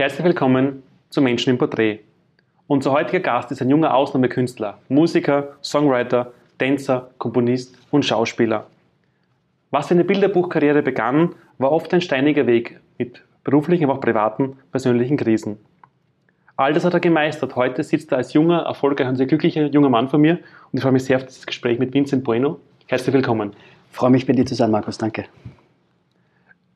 Herzlich willkommen zu Menschen im Porträt. Unser heutiger Gast ist ein junger Ausnahmekünstler, Musiker, Songwriter, Tänzer, Komponist und Schauspieler. Was seine Bilderbuchkarriere begann, war oft ein steiniger Weg mit beruflichen, aber auch privaten, persönlichen Krisen. All das hat er gemeistert. Heute sitzt er als junger, erfolgreicher und sehr glücklicher junger Mann vor mir und ich freue mich sehr auf das Gespräch mit Vincent Bueno. Herzlich willkommen. Ich freue mich, bei dir zu sein, Markus. Danke.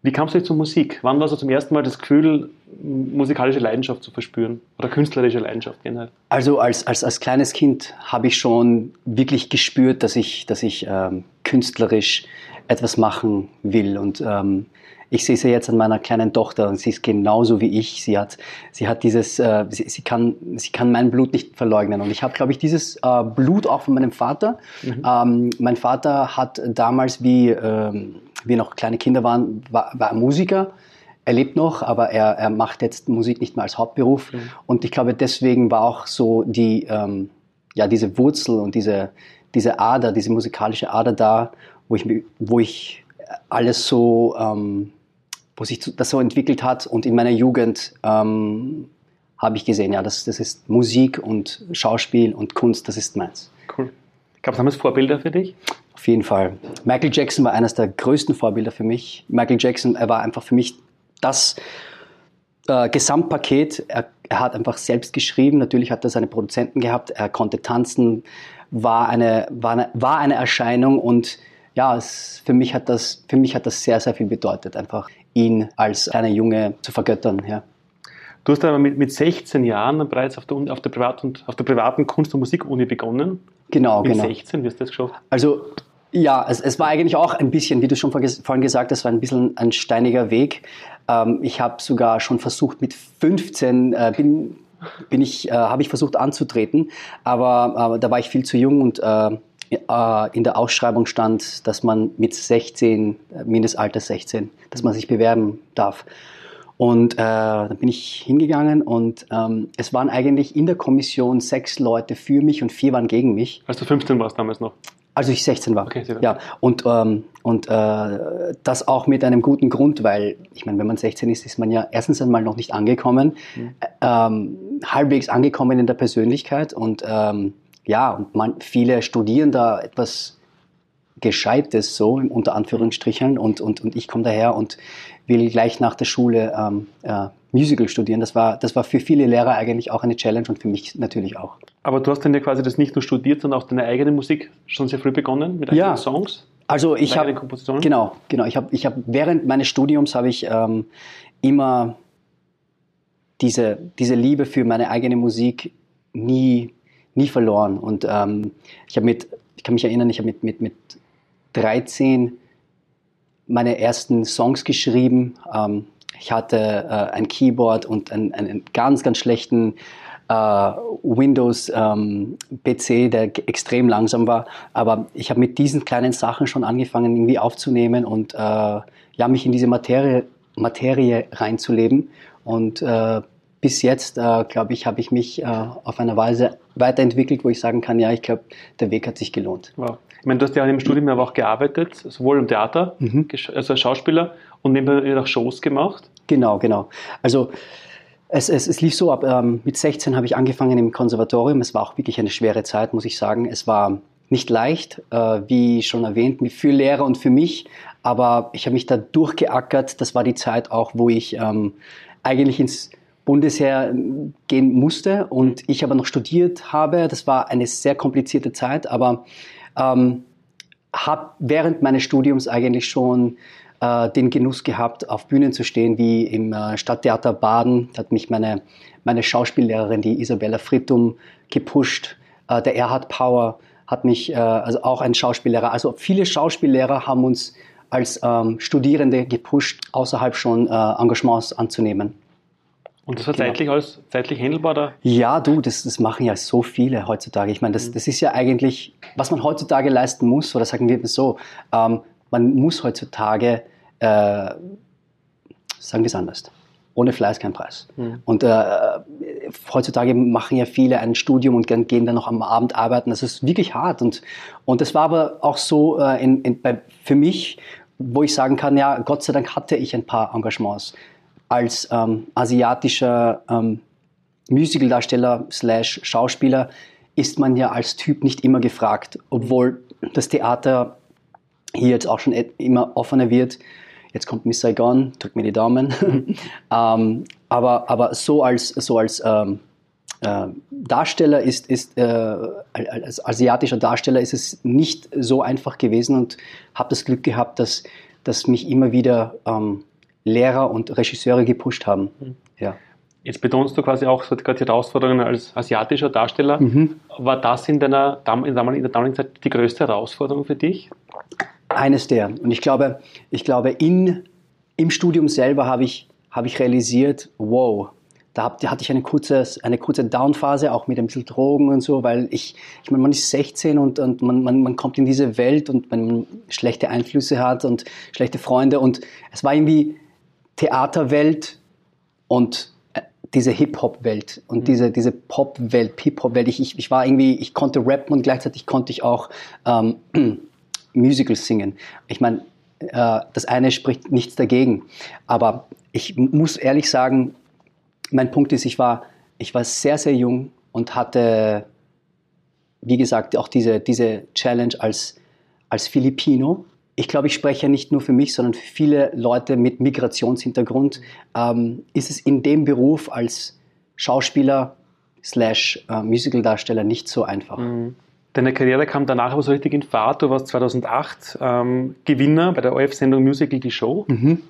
Wie kamst du zur Musik? Wann war so zum ersten Mal das Gefühl, musikalische Leidenschaft zu verspüren oder künstlerische Leidenschaft generell? Also als, als, als kleines Kind habe ich schon wirklich gespürt, dass ich, dass ich ähm, künstlerisch etwas machen will. Und ähm, ich sehe sie jetzt an meiner kleinen Tochter und sie ist genauso wie ich. Sie hat, sie hat dieses, äh, sie, sie, kann, sie kann mein Blut nicht verleugnen. Und ich habe, glaube ich, dieses äh, Blut auch von meinem Vater. Mhm. Ähm, mein Vater hat damals, wie ähm, wir noch kleine Kinder waren, war, war er Musiker. Er lebt noch, aber er, er macht jetzt Musik nicht mehr als Hauptberuf. Mhm. Und ich glaube, deswegen war auch so die, ähm, ja, diese Wurzel und diese, diese Ader, diese musikalische Ader da, wo ich, wo ich alles so, ähm, wo sich das so entwickelt hat. Und in meiner Jugend ähm, habe ich gesehen, ja, das, das ist Musik und Schauspiel und Kunst, das ist meins. Cool. Gab es damals Vorbilder für dich? Auf jeden Fall. Michael Jackson war eines der größten Vorbilder für mich. Michael Jackson, er war einfach für mich das äh, Gesamtpaket. Er, er, hat einfach selbst geschrieben. Natürlich hat er seine Produzenten gehabt. Er konnte tanzen, war eine, war eine, war eine Erscheinung und ja, es, für, mich hat das, für mich hat das sehr, sehr viel bedeutet, einfach ihn als kleiner Junge zu vergöttern. Ja. Du hast aber mit, mit 16 Jahren bereits auf der, auf der, Privat und, auf der privaten Kunst- und Musikuni begonnen. Genau, mit genau. Mit 16 wirst du das geschafft? Also ja, es, es war eigentlich auch ein bisschen, wie du schon vorhin gesagt hast, war ein bisschen ein steiniger Weg. Ähm, ich habe sogar schon versucht, mit 15 äh, bin, bin ich, äh, habe ich versucht anzutreten, aber äh, da war ich viel zu jung und äh, äh, in der Ausschreibung stand, dass man mit 16, äh, Mindestalter 16, dass man sich bewerben darf. Und äh, dann bin ich hingegangen und ähm, es waren eigentlich in der Kommission sechs Leute für mich und vier waren gegen mich. Als du 15 warst damals noch? Als ich 16 war. Okay, ja. Und, ähm, und äh, das auch mit einem guten Grund, weil ich meine, wenn man 16 ist, ist man ja erstens einmal noch nicht angekommen, mhm. ähm, halbwegs angekommen in der Persönlichkeit und ähm, ja, und man, viele studieren da etwas Gescheites so, unter Anführungsstrichen, und, und, und ich komme daher und will gleich nach der Schule ähm, äh, Musical studieren. Das war, das war für viele Lehrer eigentlich auch eine Challenge und für mich natürlich auch. Aber du hast dann ja quasi das nicht nur studiert, sondern auch deine eigene Musik schon sehr früh begonnen mit eigenen ja. Songs? Also ich habe genau, genau. Ich habe, ich habe während meines Studiums habe ich ähm, immer diese diese Liebe für meine eigene Musik nie nie verloren. Und ähm, ich habe mit, ich kann mich erinnern, ich habe mit mit mit 13 meine ersten Songs geschrieben. Ähm, ich hatte äh, ein Keyboard und einen, einen ganz ganz schlechten äh, Windows ähm, PC, der extrem langsam war. Aber ich habe mit diesen kleinen Sachen schon angefangen, irgendwie aufzunehmen und äh, ja, mich in diese Materie, Materie reinzuleben. Und äh, bis jetzt, äh, glaube ich, habe ich mich äh, auf eine Weise weiterentwickelt, wo ich sagen kann, ja, ich glaube, der Weg hat sich gelohnt. Wow. Ich meine, du hast ja im Studium aber auch gearbeitet, sowohl im Theater, mhm. also als Schauspieler und nebenbei auch Shows gemacht. Genau, genau. Also es, es, es lief so ab, ähm, mit 16 habe ich angefangen im Konservatorium. Es war auch wirklich eine schwere Zeit, muss ich sagen. Es war nicht leicht, äh, wie schon erwähnt, für Lehrer und für mich. Aber ich habe mich da durchgeackert. Das war die Zeit auch, wo ich ähm, eigentlich ins Bundesheer gehen musste und ich aber noch studiert habe. Das war eine sehr komplizierte Zeit, aber ähm, habe während meines Studiums eigentlich schon äh, den Genuss gehabt, auf Bühnen zu stehen, wie im äh, Stadttheater Baden. Da hat mich meine, meine Schauspiellehrerin, die Isabella Frittum, gepusht. Äh, der Erhard Power hat mich, also auch ein Schauspiellehrer. Also viele Schauspiellehrer haben uns als ähm, Studierende gepusht, außerhalb schon Engagements anzunehmen. Und das war genau. zeitlich alles zeitlich handelbar? Oder? Ja, du, das, das machen ja so viele heutzutage. Ich meine, das, mhm. das ist ja eigentlich, was man heutzutage leisten muss, oder sagen wir es so, ähm, man muss heutzutage äh, sagen wir es anders. Ohne Fleiß kein Preis. Mhm. Und äh, heutzutage machen ja viele ein Studium und gehen dann noch am Abend arbeiten. Das ist wirklich hart. Und, und das war aber auch so äh, in, in, bei, für mich, wo ich sagen kann, ja, Gott sei Dank hatte ich ein paar Engagements. als ähm, asiatischer ähm, Musicaldarsteller slash Schauspieler ist man ja als Typ nicht immer gefragt, obwohl das Theater hier jetzt auch schon immer offener wird. Jetzt kommt Miss Saigon, drückt mir die Daumen. ähm, aber, aber so als, so als ähm, äh, Darsteller ist, ist äh, als asiatischer Darsteller ist es nicht so einfach gewesen und habe das Glück gehabt, dass, dass mich immer wieder ähm, Lehrer und Regisseure gepusht haben. Mhm. Ja. Jetzt betonst du quasi auch so gerade die Herausforderungen als asiatischer Darsteller. Mhm. War das in, deiner, in der damaligen Zeit die größte Herausforderung für dich? Eines der. Und ich glaube, ich glaube in, im Studium selber habe ich, habe ich realisiert, wow, da hatte ich eine kurze, eine kurze Downphase, auch mit ein bisschen Drogen und so, weil ich, ich meine, man ist 16 und, und man, man, man kommt in diese Welt und man schlechte Einflüsse hat und schlechte Freunde und es war irgendwie Theaterwelt und äh, diese Hip-Hop-Welt und mhm. diese, diese Pop-Welt, Hip-Hop-Welt. Ich, ich, ich war irgendwie, ich konnte rappen und gleichzeitig konnte ich auch ähm, Musicals singen. Ich meine, äh, das eine spricht nichts dagegen. Aber ich muss ehrlich sagen, mein Punkt ist, ich war, ich war sehr, sehr jung und hatte, wie gesagt, auch diese, diese Challenge als, als Filipino. Ich glaube, ich spreche nicht nur für mich, sondern für viele Leute mit Migrationshintergrund. Ähm, ist es in dem Beruf als Schauspieler slash äh, Musicaldarsteller nicht so einfach. Mhm. Deine Karriere kam danach aber so richtig in Fahrt. Du warst 2008 ähm, Gewinner bei der ORF-Sendung Musical Die Show. Mhm.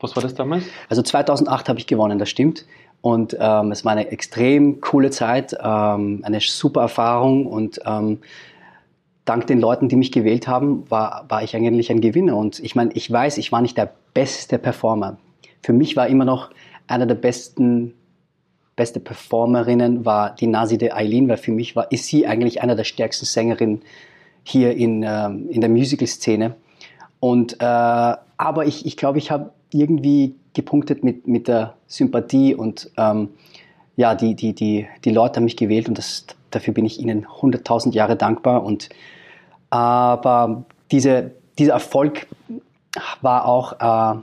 Was war das damals? Also 2008 habe ich gewonnen, das stimmt. Und ähm, es war eine extrem coole Zeit, ähm, eine super Erfahrung und ähm, dank den Leuten, die mich gewählt haben, war, war ich eigentlich ein Gewinner. Und ich meine, ich weiß, ich war nicht der beste Performer. Für mich war immer noch einer der besten beste Performerinnen war die Naside Eileen, weil für mich war, ist sie eigentlich einer der stärksten Sängerinnen hier in, ähm, in der Musical-Szene. Und, äh, aber ich, ich glaube, ich habe irgendwie gepunktet mit, mit der Sympathie und ähm, ja, die, die, die, die Leute haben mich gewählt und das, dafür bin ich ihnen 100.000 Jahre dankbar. Und, aber diese, dieser Erfolg war auch äh,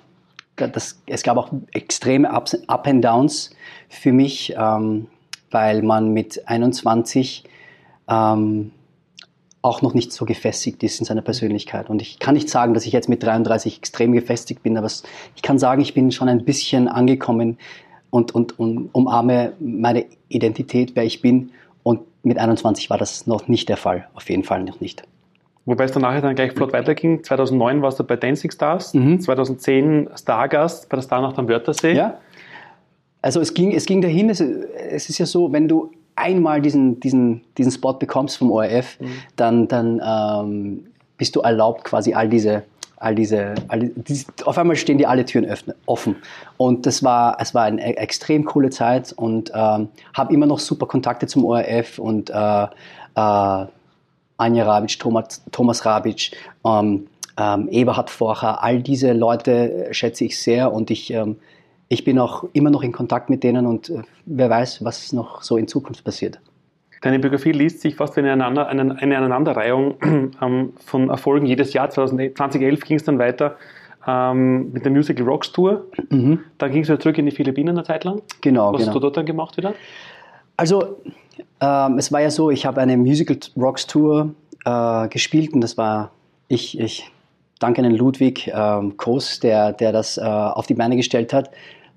das, es gab auch extreme Ups, Up and Downs für mich, ähm, weil man mit 21 ähm, auch noch nicht so gefestigt ist in seiner Persönlichkeit. Und ich kann nicht sagen, dass ich jetzt mit 33 extrem gefestigt bin, aber ich kann sagen, ich bin schon ein bisschen angekommen und, und, und umarme meine Identität, wer ich bin. Und mit 21 war das noch nicht der Fall, auf jeden Fall noch nicht. Wobei es dann nachher dann gleich flott weiterging. 2009 warst du bei Dancing Stars, mhm. 2010 Stargast bei der Starnacht am Wörthersee. Ja. Also es ging, es ging dahin, es, es ist ja so, wenn du einmal diesen, diesen, diesen Spot bekommst vom ORF, mhm. dann, dann ähm, bist du erlaubt, quasi all diese, all diese, all die, auf einmal stehen dir alle Türen öffne, offen. Und das war, es war eine extrem coole Zeit und ähm, habe immer noch super Kontakte zum ORF und äh, äh, Anja Rabic, Thomas, Thomas Rabic, ähm, ähm, Eberhard Forcher, all diese Leute schätze ich sehr und ich, ähm, ich bin auch immer noch in Kontakt mit denen und äh, wer weiß, was noch so in Zukunft passiert. Deine Biografie liest sich fast wie eine, Aneinander, eine, eine Aneinanderreihung ähm, von Erfolgen jedes Jahr. 2011 ging es dann weiter ähm, mit der Musical Rocks Tour. Mhm. Dann ging es wieder zurück in die Philippinen eine Zeit lang. Genau. Was genau. hast du dort dann gemacht wieder? Also ähm, es war ja so, ich habe eine Musical Rocks Tour äh, gespielt und das war ich, ich danke an Ludwig ähm, Koos, der, der das äh, auf die Beine gestellt hat.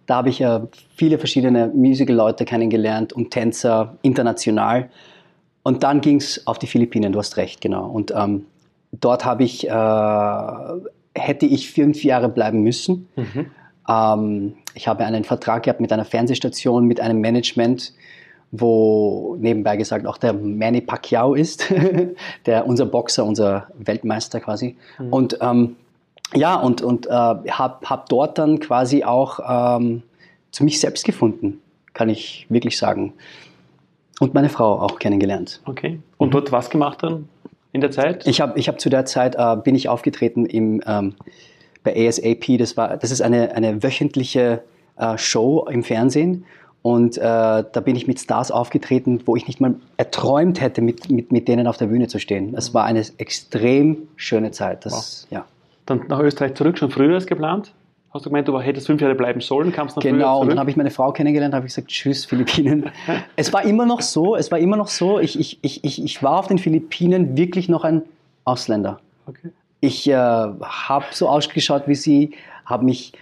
Da habe ich äh, viele verschiedene Musical-Leute kennengelernt und Tänzer international. Und dann ging es auf die Philippinen, du hast recht, genau. Und ähm, dort habe ich, äh, hätte ich fünf Jahre bleiben müssen. Mhm. Ähm, ich habe einen Vertrag gehabt mit einer Fernsehstation, mit einem Management wo nebenbei gesagt auch der Manny Pacquiao ist, der unser Boxer, unser Weltmeister quasi. Mhm. Und ähm, ja, und, und äh, habe hab dort dann quasi auch ähm, zu mich selbst gefunden, kann ich wirklich sagen. Und meine Frau auch kennengelernt. Okay. Und mhm. dort was gemacht dann in der Zeit? Ich habe ich hab zu der Zeit, äh, bin ich aufgetreten im, ähm, bei ASAP, das, war, das ist eine, eine wöchentliche äh, Show im Fernsehen und äh, da bin ich mit Stars aufgetreten, wo ich nicht mal erträumt hätte, mit, mit, mit denen auf der Bühne zu stehen. Das war eine extrem schöne Zeit. Das, wow. ja. Dann nach Österreich zurück, schon früher als geplant? Hast du gemeint, du hättest fünf Jahre bleiben sollen, kamst dann Genau, und dann habe ich meine Frau kennengelernt, habe ich gesagt, tschüss, Philippinen. es war immer noch so, es war immer noch so, ich, ich, ich, ich war auf den Philippinen wirklich noch ein Ausländer. Okay. Ich äh, habe so ausgeschaut wie sie, habe mich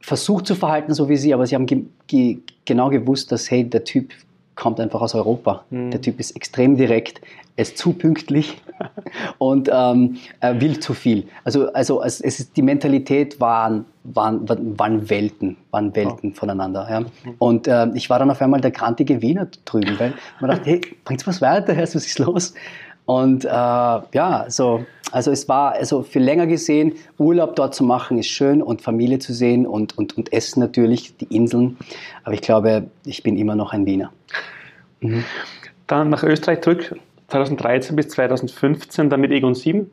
versucht zu verhalten so wie sie, aber sie haben ge ge genau gewusst, dass, hey, der Typ kommt einfach aus Europa. Mhm. Der Typ ist extrem direkt, er ist zu pünktlich und ähm, er will zu viel. Also, also es, es ist, die Mentalität waren, waren, waren Welten, waren Welten oh. voneinander. Ja. Mhm. Und äh, ich war dann auf einmal der grantige Wiener drüben, weil man dachte, hey, bringt's was weiter, was ist los? Und äh, ja, so, also es war also für länger gesehen, Urlaub dort zu machen ist schön und Familie zu sehen und, und, und Essen natürlich, die Inseln. Aber ich glaube, ich bin immer noch ein Wiener. Mhm. Dann nach Österreich zurück, 2013 bis 2015, dann mit Egon 7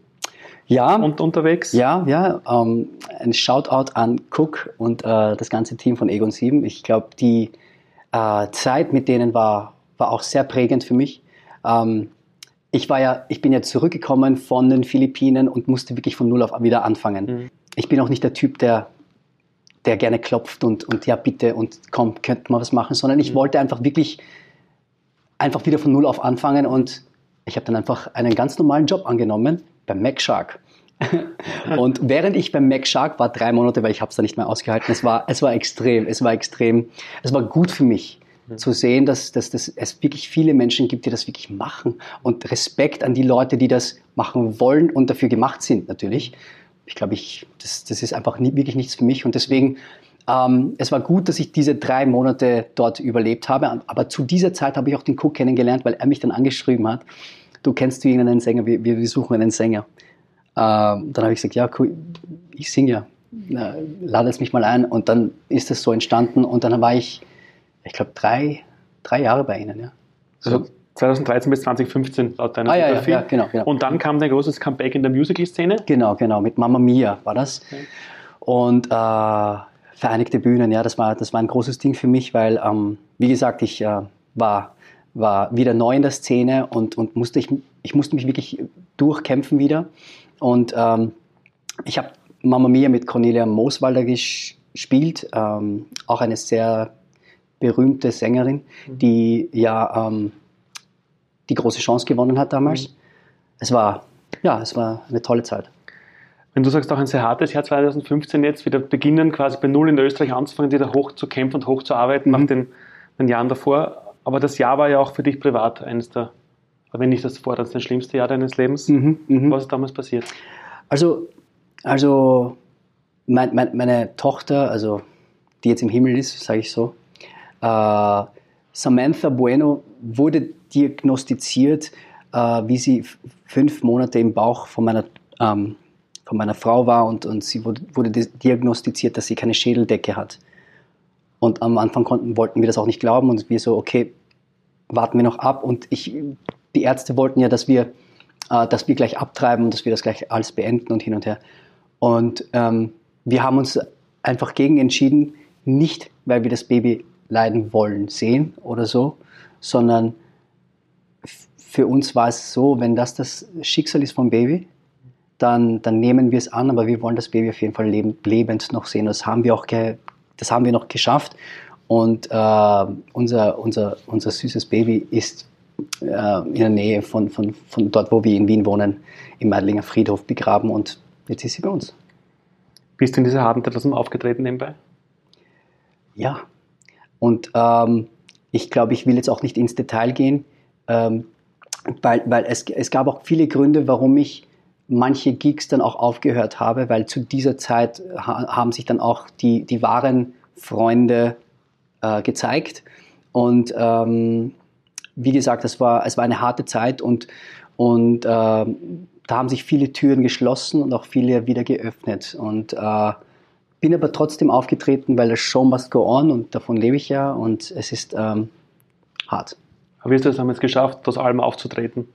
ja, und unterwegs. Ja, ja. Ähm, ein Shoutout an Cook und äh, das ganze Team von Egon 7. Ich glaube, die äh, Zeit mit denen war, war auch sehr prägend für mich. Ähm, ich war ja, ich bin ja zurückgekommen von den Philippinen und musste wirklich von Null auf wieder anfangen. Mhm. Ich bin auch nicht der Typ, der, der gerne klopft und, und ja, bitte und komm, könnte man was machen, sondern ich mhm. wollte einfach wirklich einfach wieder von Null auf anfangen und ich habe dann einfach einen ganz normalen Job angenommen beim Mac Shark. und während ich beim Mac Shark war, drei Monate, weil ich habe es dann nicht mehr ausgehalten, es war, es war extrem, es war extrem, es war gut für mich zu sehen, dass, dass, dass es wirklich viele Menschen gibt, die das wirklich machen. Und Respekt an die Leute, die das machen wollen und dafür gemacht sind, natürlich. Ich glaube, ich, das, das ist einfach nie, wirklich nichts für mich. Und deswegen, ähm, es war gut, dass ich diese drei Monate dort überlebt habe. Aber zu dieser Zeit habe ich auch den Cook kennengelernt, weil er mich dann angeschrieben hat. Du kennst du irgendeinen Sänger? Wir, wir suchen einen Sänger. Ähm, dann habe ich gesagt, ja, cool, ich singe ja. lade es mich mal ein. Und dann ist es so entstanden. Und dann war ich ich glaube, drei, drei Jahre bei Ihnen. Ja. Also 2013 bis 2015 laut deiner ah, ja. Ja, ja, genau, genau. Und dann kam dein großes Comeback in der Musical-Szene? Genau, genau, mit Mamma Mia war das. Okay. Und äh, Vereinigte Bühnen, ja, das war, das war ein großes Ding für mich, weil, ähm, wie gesagt, ich äh, war, war wieder neu in der Szene und, und musste ich, ich musste mich wirklich durchkämpfen wieder. Und ähm, ich habe Mamma Mia mit Cornelia Mooswalder gespielt, ähm, auch eine sehr berühmte Sängerin, mhm. die ja ähm, die große Chance gewonnen hat damals. Mhm. Es war, ja, es war eine tolle Zeit. Wenn du sagst, auch ein sehr hartes Jahr 2015 jetzt, wieder beginnen quasi bei Null in Österreich anzufangen, wieder hoch zu kämpfen und hoch zu arbeiten mhm. nach den, den, Jahren davor. Aber das Jahr war ja auch für dich privat eines der, wenn nicht das vorher, das schlimmste Jahr deines Lebens. Mhm, mh. Was ist damals passiert? Also, also mein, mein, meine Tochter, also die jetzt im Himmel ist, sage ich so, Samantha Bueno wurde diagnostiziert, äh, wie sie fünf Monate im Bauch von meiner, ähm, von meiner Frau war und, und sie wurde, wurde diagnostiziert, dass sie keine Schädeldecke hat. Und am Anfang konnten, wollten wir das auch nicht glauben und wir so, okay, warten wir noch ab. Und ich, die Ärzte wollten ja, dass wir, äh, dass wir gleich abtreiben und dass wir das gleich alles beenden und hin und her. Und ähm, wir haben uns einfach gegen entschieden, nicht weil wir das Baby leiden wollen sehen oder so, sondern für uns war es so, wenn das das Schicksal ist vom Baby, dann, dann nehmen wir es an, aber wir wollen das Baby auf jeden Fall lebend, lebend noch sehen. Das haben wir auch das haben wir noch geschafft. Und äh, unser, unser, unser süßes Baby ist äh, in der Nähe von, von, von dort, wo wir in Wien wohnen, im Meidlinger Friedhof begraben und jetzt ist sie bei uns. Bist du in dieser Situation aufgetreten nebenbei? Ja, und ähm, ich glaube, ich will jetzt auch nicht ins Detail gehen, ähm, weil, weil es, es gab auch viele Gründe, warum ich manche Gigs dann auch aufgehört habe, weil zu dieser Zeit ha haben sich dann auch die, die wahren Freunde äh, gezeigt. Und ähm, wie gesagt, es war, es war eine harte Zeit und, und äh, da haben sich viele Türen geschlossen und auch viele wieder geöffnet. Und äh, bin aber trotzdem aufgetreten, weil das Show must go on und davon lebe ich ja und es ist ähm, hart. Aber wie hast du es damals geschafft, das allem aufzutreten?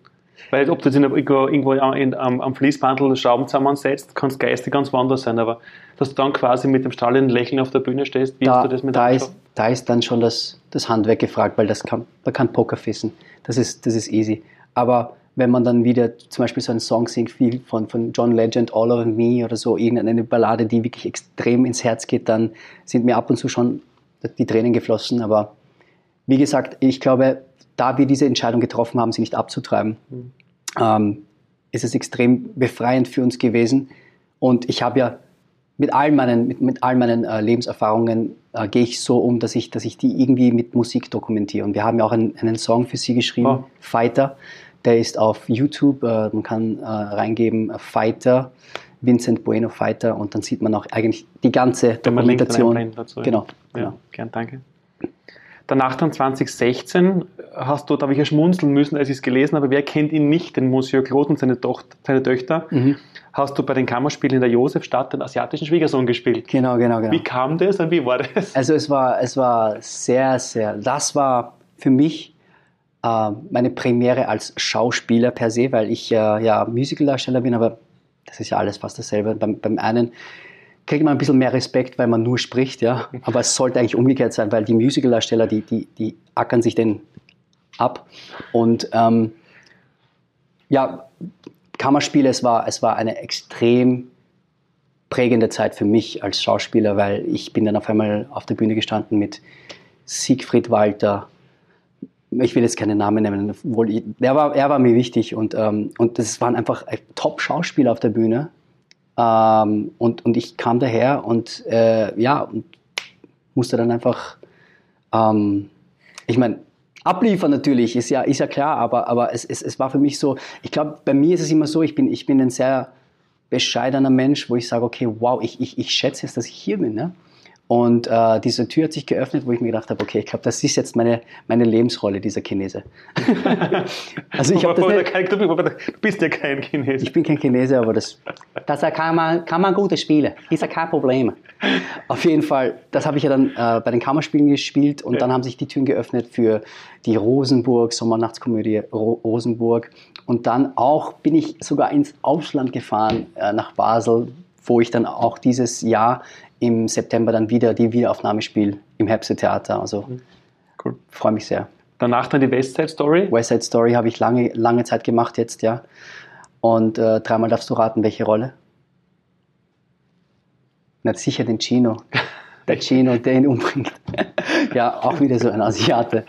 Weil ob du jetzt irgendwo, irgendwo in, am, am Fließbandel Schrauben zusammensetzt, kann es geistig ganz woanders sein, aber dass du dann quasi mit dem strahlenden Lächeln auf der Bühne stehst, wie da, hast du das mit da ist, da ist dann schon das, das Handwerk gefragt, weil das kann, man kann Poker fissen. Das ist, das ist easy. Aber wenn man dann wieder zum Beispiel so einen Song singt wie von, von John Legend, All of Me oder so, irgendeine Ballade, die wirklich extrem ins Herz geht, dann sind mir ab und zu schon die Tränen geflossen. Aber wie gesagt, ich glaube, da wir diese Entscheidung getroffen haben, sie nicht abzutreiben, mhm. ähm, ist es extrem befreiend für uns gewesen. Und ich habe ja mit all meinen, mit, mit all meinen äh, Lebenserfahrungen äh, gehe ich so um, dass ich, dass ich die irgendwie mit Musik dokumentiere. Und wir haben ja auch einen, einen Song für sie geschrieben, oh. Fighter. Der ist auf YouTube, äh, man kann äh, reingeben, äh, Fighter, Vincent Bueno Fighter und dann sieht man auch eigentlich die ganze Dokumentation. Dazu, genau, ja. genau. Gern, danke. Danach dann 2016 hast du, da habe ich ja schmunzeln müssen, als ich es gelesen habe, wer kennt ihn nicht, den Monsieur Claude und seine, Tochter, seine Töchter, mhm. hast du bei den Kammerspielen in der Josefstadt den asiatischen Schwiegersohn gespielt. Genau, genau, genau. Wie kam das und wie war das? Also es war, es war sehr, sehr, das war für mich meine Premiere als Schauspieler per se, weil ich äh, ja Musicaldarsteller bin, aber das ist ja alles fast dasselbe. Beim, beim einen kriegt man ein bisschen mehr Respekt, weil man nur spricht, ja. Aber es sollte eigentlich umgekehrt sein, weil die Musicaldarsteller, die, die, die ackern sich den ab. Und ähm, ja, Kammerspiele, es war, es war eine extrem prägende Zeit für mich als Schauspieler, weil ich bin dann auf einmal auf der Bühne gestanden mit Siegfried Walter. Ich will jetzt keine Namen nennen, obwohl ich, er, war, er war mir wichtig und, ähm, und das waren einfach Top-Schauspieler auf der Bühne ähm, und, und ich kam daher und äh, ja, und musste dann einfach, ähm, ich meine, abliefern natürlich, ist ja, ist ja klar, aber, aber es, es, es war für mich so, ich glaube, bei mir ist es immer so, ich bin, ich bin ein sehr bescheidener Mensch, wo ich sage, okay, wow, ich, ich, ich schätze jetzt, dass ich hier bin. Ne? Und äh, diese Tür hat sich geöffnet, wo ich mir gedacht habe, okay, ich glaube, das ist jetzt meine, meine Lebensrolle, dieser Chinese. also ich habe das nicht, du bist ja kein Chinese. Ich bin kein Chinese, aber das, das kann, man, kann man gut spielen. Ist ja kein Problem. Auf jeden Fall, das habe ich ja dann äh, bei den Kammerspielen gespielt und ja. dann haben sich die Türen geöffnet für die Rosenburg, Sommernachtskomödie Ro Rosenburg. Und dann auch bin ich sogar ins Ausland gefahren, äh, nach Basel, wo ich dann auch dieses Jahr im September dann wieder die Wiederaufnahme spiele im Herbst Theater. Also mhm. cool. freue mich sehr. Danach dann die West Side Story? West Side Story habe ich lange, lange Zeit gemacht jetzt, ja. Und äh, dreimal darfst du raten, welche Rolle? Na sicher den Chino. Der Chino, der ihn umbringt. ja, auch wieder so ein Asiate.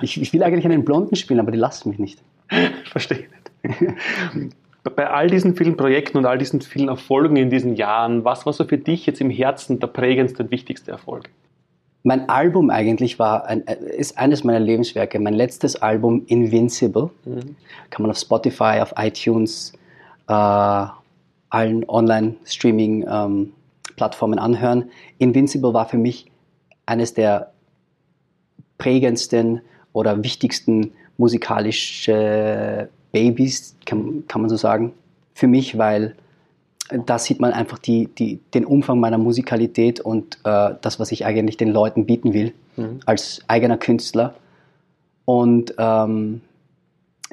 Ich, ich will eigentlich einen Blonden spielen, aber die lassen mich nicht. Verstehe nicht. bei all diesen vielen Projekten und all diesen vielen Erfolgen in diesen Jahren, was war so für dich jetzt im Herzen der prägendste und wichtigste Erfolg? Mein Album eigentlich war ein, ist eines meiner Lebenswerke. Mein letztes Album Invincible mhm. kann man auf Spotify, auf iTunes, äh, allen Online-Streaming-Plattformen ähm, anhören. Invincible war für mich eines der prägendsten oder wichtigsten musikalische Babys, kann, kann man so sagen, für mich, weil da sieht man einfach die, die, den Umfang meiner Musikalität und äh, das, was ich eigentlich den Leuten bieten will, mhm. als eigener Künstler. Und ähm,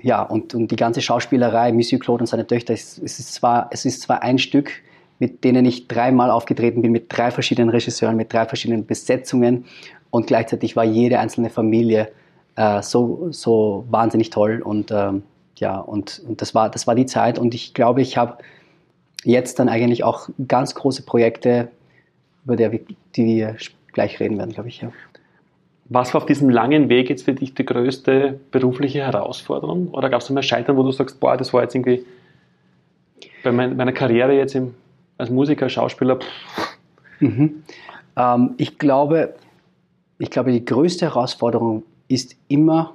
ja, und, und die ganze Schauspielerei, Monsieur Claude und seine Töchter, es, es, ist zwar, es ist zwar ein Stück, mit denen ich dreimal aufgetreten bin, mit drei verschiedenen Regisseuren, mit drei verschiedenen Besetzungen und gleichzeitig war jede einzelne Familie äh, so, so wahnsinnig toll und ähm, ja, und, und das, war, das war die Zeit und ich glaube, ich habe jetzt dann eigentlich auch ganz große Projekte, über die wir, die wir gleich reden werden, glaube ich. Ja. Was war auf diesem langen Weg jetzt für dich die größte berufliche Herausforderung? Oder gab es mal Scheitern, wo du sagst, boah, das war jetzt irgendwie bei mein, meiner Karriere jetzt im, als Musiker, Schauspieler? Mhm. Ähm, ich, glaube, ich glaube, die größte Herausforderung ist immer,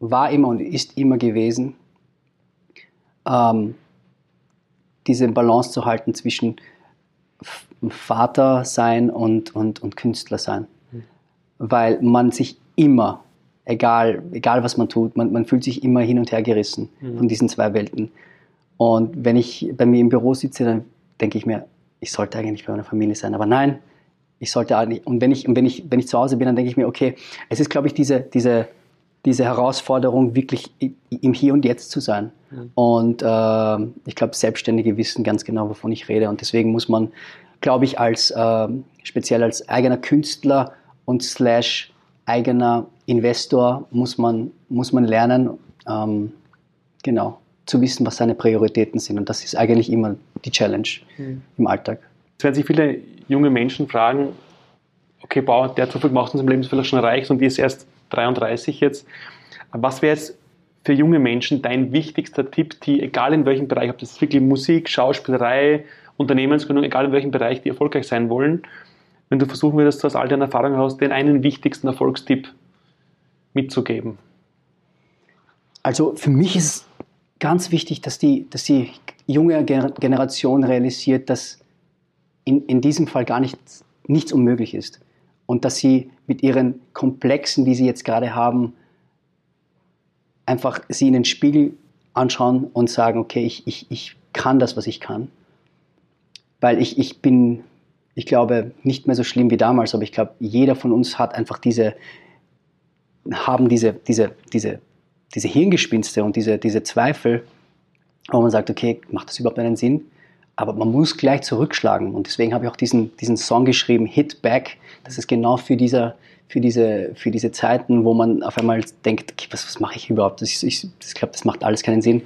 war immer und ist immer gewesen, ähm, diese Balance zu halten zwischen Vater sein und, und, und Künstler sein. Mhm. Weil man sich immer, egal, egal was man tut, man, man fühlt sich immer hin und her gerissen mhm. von diesen zwei Welten. Und wenn ich bei mir im Büro sitze, dann denke ich mir, ich sollte eigentlich bei meiner Familie sein. Aber nein, ich sollte eigentlich, und wenn ich, und wenn ich, wenn ich zu Hause bin, dann denke ich mir, okay, es ist, glaube ich, diese, diese, diese Herausforderung, wirklich im Hier und Jetzt zu sein. Mhm. Und äh, ich glaube, Selbstständige wissen ganz genau, wovon ich rede. Und deswegen muss man, glaube ich, als äh, speziell als eigener Künstler und slash eigener Investor muss man, muss man lernen, ähm, genau, zu wissen, was seine Prioritäten sind. Und das ist eigentlich immer die Challenge mhm. im Alltag. Jetzt werden sich viele junge Menschen fragen, okay, wow, der hat so viel gemacht in seinem Leben, ist vielleicht schon erreicht und die ist erst 33 jetzt. Was wäre jetzt für junge Menschen dein wichtigster Tipp, die, egal in welchem Bereich, ob das wirklich Musik, Schauspielerei, Unternehmensgründung, egal in welchem Bereich die erfolgreich sein wollen, wenn du versuchen würdest, aus all deinen Erfahrungen heraus, den einen wichtigsten Erfolgstipp mitzugeben? Also für mich ist ganz wichtig, dass die, dass die junge Generation realisiert, dass in, in diesem Fall gar nichts, nichts unmöglich ist. Und dass sie mit ihren Komplexen, die sie jetzt gerade haben, einfach sie in den Spiegel anschauen und sagen, okay, ich, ich, ich kann das, was ich kann. Weil ich, ich bin, ich glaube, nicht mehr so schlimm wie damals, aber ich glaube, jeder von uns hat einfach diese, haben diese, diese, diese diese Hirngespinste und diese, diese Zweifel, wo man sagt, okay, macht das überhaupt einen Sinn? Aber man muss gleich zurückschlagen. Und deswegen habe ich auch diesen, diesen Song geschrieben, Hit Back. Das ist genau für, dieser, für, diese, für diese Zeiten, wo man auf einmal denkt, okay, was, was mache ich überhaupt? Das, ich, ich glaube, das macht alles keinen Sinn.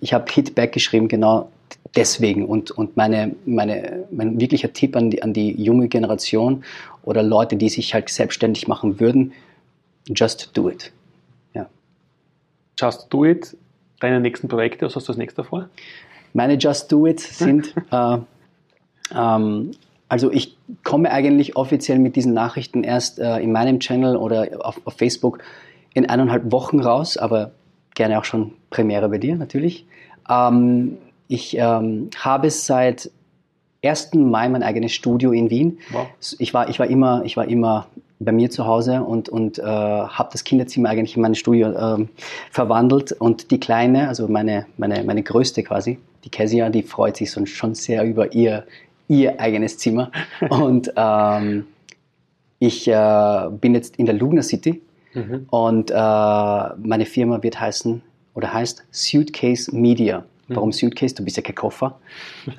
Ich habe Hit Back geschrieben, genau deswegen. Und, und meine, meine, mein wirklicher Tipp an die, an die junge Generation oder Leute, die sich halt selbstständig machen würden, just do it. Just Do It, deine nächsten Projekte, was hast du als nächstes vor? Meine Just Do It sind, äh, ähm, also ich komme eigentlich offiziell mit diesen Nachrichten erst äh, in meinem Channel oder auf, auf, Facebook in eineinhalb Wochen raus, aber gerne auch schon Premiere bei dir natürlich. Ähm, ich ähm, habe seit 1. Mai mein eigenes Studio in Wien. Wow. Ich, war, ich, war immer, ich war immer bei mir zu Hause und, und äh, habe das Kinderzimmer eigentlich in mein Studio äh, verwandelt. Und die Kleine, also meine, meine, meine Größte quasi, die Kezia, die freut sich schon sehr über ihr, ihr eigenes Zimmer. Und ähm, ich äh, bin jetzt in der Lugner City mhm. und äh, meine Firma wird heißen oder heißt Suitcase Media. Mhm. Warum Suitcase? Du bist ja kein Koffer.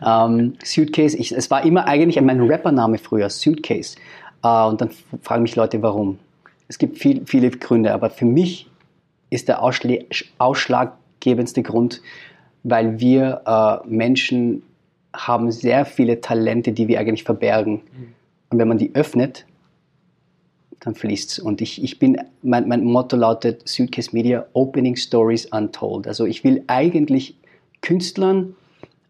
ähm, Suitcase, ich, es war immer eigentlich mein Rappername früher, Suitcase. Äh, und dann fragen mich Leute, warum. Es gibt viel, viele Gründe, aber für mich ist der ausschlaggebendste Grund, weil wir äh, Menschen haben sehr viele Talente, die wir eigentlich verbergen. Mhm. Und wenn man die öffnet, dann fließt es. Und ich, ich bin, mein, mein Motto lautet Suitcase Media, Opening Stories Untold. Also ich will eigentlich Künstlern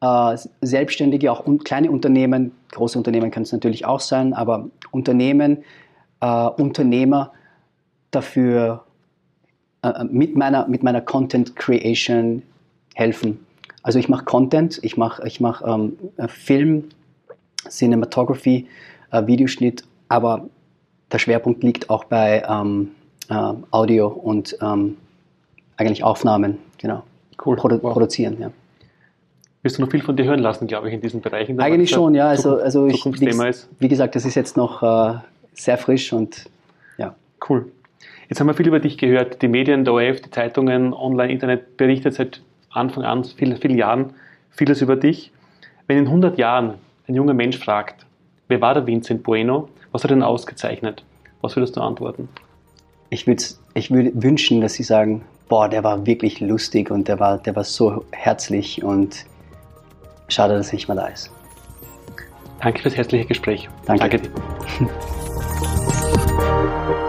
äh, Selbstständige, auch un kleine Unternehmen, große Unternehmen können es natürlich auch sein, aber Unternehmen, äh, Unternehmer dafür äh, äh, mit, meiner, mit meiner Content Creation helfen. Also ich mache Content, ich mache ich mach, ähm, äh, Film, Cinematography, Videoschnitt, aber der Schwerpunkt liegt auch bei ähm, äh, Audio und ähm, eigentlich Aufnahmen, genau. Cool. Produ wow. Produzieren, ja wirst du noch viel von dir hören lassen, glaube ich, in diesen Bereichen. Eigentlich schon, ja. Also, also ich, wie, wie gesagt, das ist jetzt noch äh, sehr frisch und ja. Cool. Jetzt haben wir viel über dich gehört. Die Medien, der ORF, die Zeitungen, Online, Internet berichtet seit Anfang an, vielen, vielen Jahren, vieles über dich. Wenn in 100 Jahren ein junger Mensch fragt, wer war der Vincent Bueno, was hat er denn ausgezeichnet? Was würdest du antworten? Ich würde ich würd wünschen, dass sie sagen, boah, der war wirklich lustig und der war, der war so herzlich und Schade, dass er nicht mehr da ist. Danke fürs herzliche Gespräch. Danke, Danke.